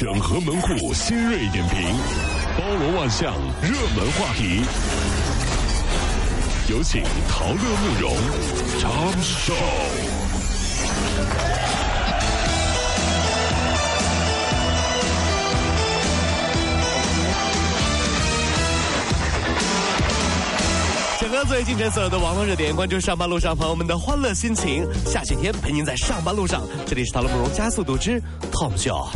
整合门户新锐点评，包罗万象，热门话题。有请陶乐慕容长寿。整个最近这所有的网络热点，关注上班路上朋友们的欢乐心情。下雪天陪您在上班路上，这里是陶乐慕容加速度之 Tom 秀。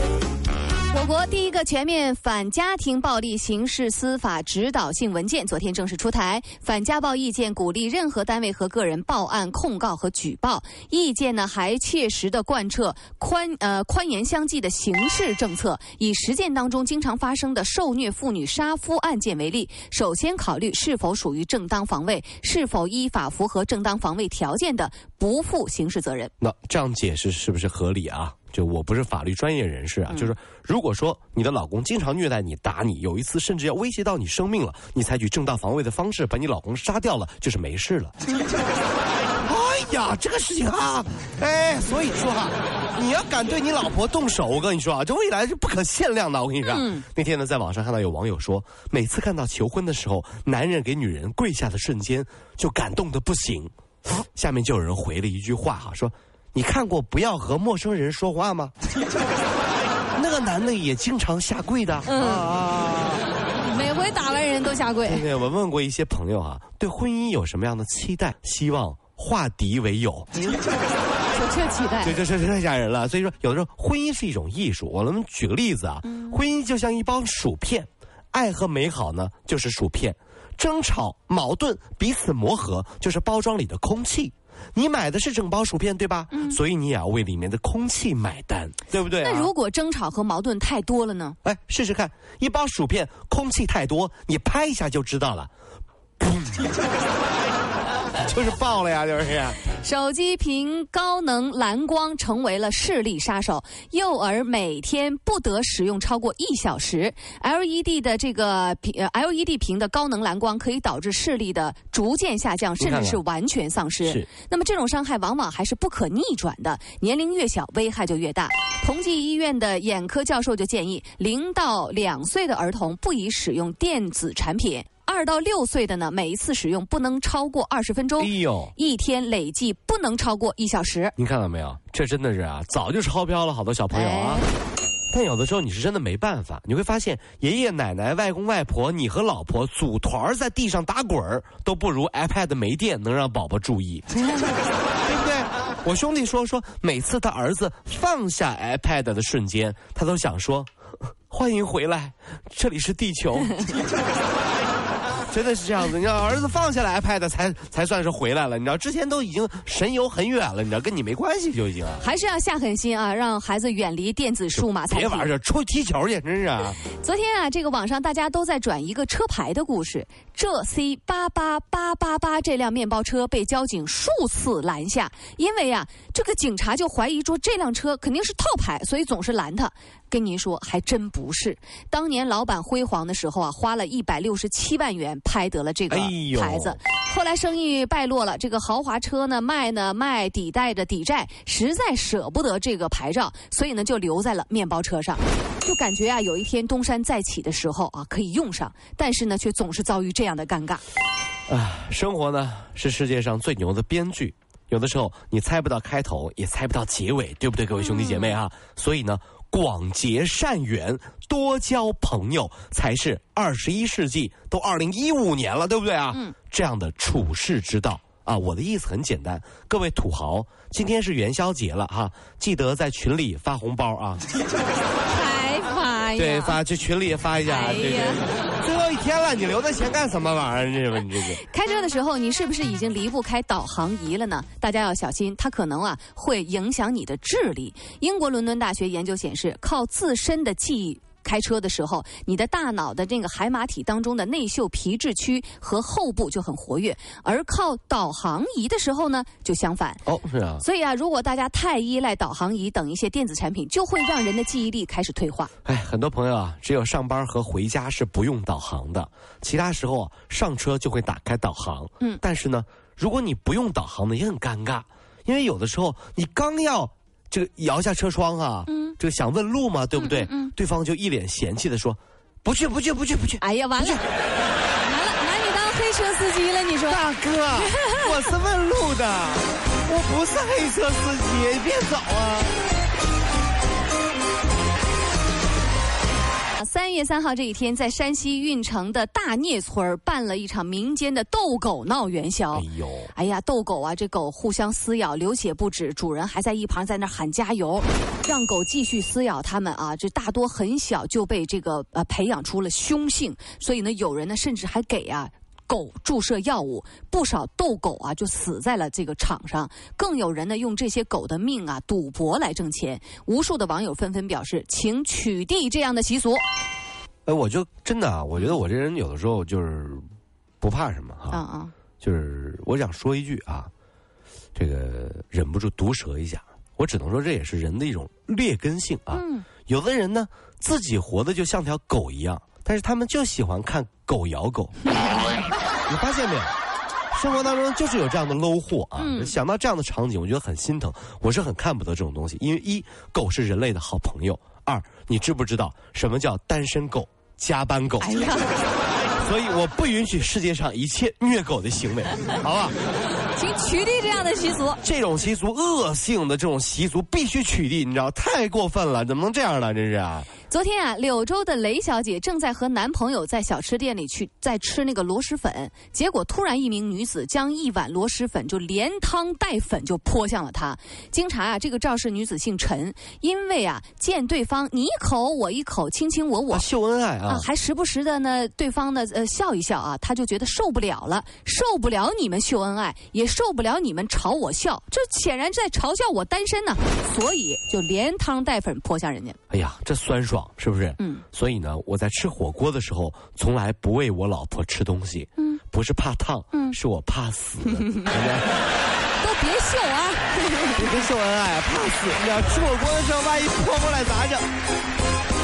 我国第一个全面反家庭暴力刑事司法指导性文件昨天正式出台。反家暴意见鼓励任何单位和个人报案、控告和举报。意见呢还切实的贯彻宽呃宽严相济的刑事政策。以实践当中经常发生的受虐妇女杀夫案件为例，首先考虑是否属于正当防卫，是否依法符合正当防卫条件的，不负刑事责任。那这样解释是不是合理啊？就我不是法律专业人士啊，就是如果说你的老公经常虐待你、打你，有一次甚至要威胁到你生命了，你采取正当防卫的方式把你老公杀掉了，就是没事了。哎呀，这个事情啊，哎，所以说啊，你要敢对你老婆动手，我跟你说啊，这未来是不可限量的。我跟你说，那天呢，在网上看到有网友说，每次看到求婚的时候，男人给女人跪下的瞬间，就感动的不行。下面就有人回了一句话哈，说。你看过不要和陌生人说话吗？那个男的也经常下跪的。嗯，每回打完人都下跪。对，我问过一些朋友啊，对婚姻有什么样的期待？希望化敌为友。有这期待？对，这这太吓人了。所以说，有的时候婚姻是一种艺术。我们举个例子啊，婚姻就像一包薯片，爱和美好呢就是薯片，争吵、矛盾、彼此磨合就是包装里的空气。你买的是整包薯片对吧？嗯，所以你也要为里面的空气买单，对不对？那如果争吵和矛盾太多了呢？哎，试试看，一包薯片空气太多，你拍一下就知道了。就是爆了呀，就是。手机屏高能蓝光成为了视力杀手，幼儿每天不得使用超过一小时。LED 的这个屏，LED 屏的高能蓝光可以导致视力的逐渐下降，甚至是完全丧失。是。那么这种伤害往往还是不可逆转的，年龄越小危害就越大。同济医院的眼科教授就建议，零到两岁的儿童不宜使用电子产品。二到六岁的呢，每一次使用不能超过二十分钟。哎呦，一天累计不能超过一小时。你看到没有？这真的是啊，早就超标了好多小朋友啊。但有的时候你是真的没办法，你会发现爷爷奶奶、外公外婆，你和老婆组团在地上打滚儿，都不如 iPad 没电能让宝宝注意，对不对？我兄弟说说，每次他儿子放下 iPad 的瞬间，他都想说：“ 欢迎回来，这里是地球。”真的是这样子，你知道，儿子放下了 iPad 才才算是回来了。你知道，之前都已经神游很远了，你知道，跟你没关系就已经。还是要下狠心啊，让孩子远离电子数码产品。别玩这，出去踢球去，真是。昨天啊，这个网上大家都在转一个车牌的故事，浙 C 八八八八八这辆面包车被交警数次拦下，因为啊，这个警察就怀疑说这辆车肯定是套牌，所以总是拦他。跟您说，还真不是。当年老板辉煌的时候啊，花了一百六十七万元拍得了这个牌子。后来生意败落了，这个豪华车呢卖呢卖，抵贷着抵债，实在舍不得这个牌照，所以呢就留在了面包车上。就感觉啊，有一天东山再起的时候啊，可以用上，但是呢却总是遭遇这样的尴尬。啊，生活呢是世界上最牛的编剧，有的时候你猜不到开头，也猜不到结尾，对不对，各位兄弟姐妹啊？所以呢。广结善缘，多交朋友，才是二十一世纪。都二零一五年了，对不对啊？嗯，这样的处世之道啊，我的意思很简单，各位土豪，今天是元宵节了哈，记得在群里发红包啊。对，发去群里发一下。对对。最后一天了，你留那钱干什么玩意儿？这个你这个。开车的时候，你是不是已经离不开导航仪了呢？大家要小心，它可能啊会影响你的智力。英国伦敦大学研究显示，靠自身的记忆。开车的时候，你的大脑的这个海马体当中的内嗅皮质区和后部就很活跃，而靠导航仪的时候呢，就相反。哦，是啊。所以啊，如果大家太依赖导航仪等一些电子产品，就会让人的记忆力开始退化。哎，很多朋友啊，只有上班和回家是不用导航的，其他时候上车就会打开导航。嗯。但是呢，如果你不用导航呢，也很尴尬，因为有的时候你刚要这个摇下车窗啊。嗯。嗯这个想问路嘛，对不对？嗯嗯嗯对方就一脸嫌弃的说：“不去，不去，不去，不去。”哎呀，完了，完了，拿你当黑车司机了？你说？大哥，我是问路的，我不是黑车司机，你别走啊！月三号这一天，在山西运城的大聂村办了一场民间的斗狗闹元宵。哎呦，哎呀，斗狗啊，这狗互相撕咬，流血不止，主人还在一旁在那喊加油，让狗继续撕咬他们啊！这大多很小就被这个呃培养出了凶性，所以呢，有人呢甚至还给啊。狗注射药物，不少斗狗啊就死在了这个场上，更有人呢用这些狗的命啊赌博来挣钱。无数的网友纷纷表示，请取缔这样的习俗。哎，我就真的啊，我觉得我这人有的时候就是不怕什么哈，就是我想说一句啊，这个忍不住毒舌一下，我只能说这也是人的一种劣根性啊。嗯有的人呢，自己活的就像条狗一样，但是他们就喜欢看狗咬狗。你发现没有？生活当中就是有这样的 low 货啊！嗯想到这样的场景，我觉得很心疼。我是很看不得这种东西，因为一，狗是人类的好朋友；二，你知不知道什么叫单身狗、加班狗？哎呀，所以我不允许世界上一切虐狗的行为，好吧？请取缔这样的习俗。这种习俗恶性的这种习俗必须取缔，你知道？太过分了，怎么能这样呢？真是啊！昨天啊，柳州的雷小姐正在和男朋友在小吃店里去在吃那个螺蛳粉，结果突然一名女子将一碗螺蛳粉就连汤带粉就泼向了她。经查啊，这个肇事女子姓陈，因为啊见对方你一口我一口，卿卿我我啊，。秀恩爱啊啊，！还时不时的呢，对方呢，呃，笑一笑啊，她就觉得受不了了，受不了你们秀恩爱，也受不了你们朝我笑，这显然在嘲笑我单身呢，所以就连汤带粉泼向人家。哎呀，这酸爽是不是？嗯。所以呢，我在吃火锅的时候，从来不喂我老婆吃东西。嗯。不是怕烫，嗯是我怕死。都别秀啊！你 别秀恩爱啊，怕死！你要吃火锅的时候，万一泼过来咋整？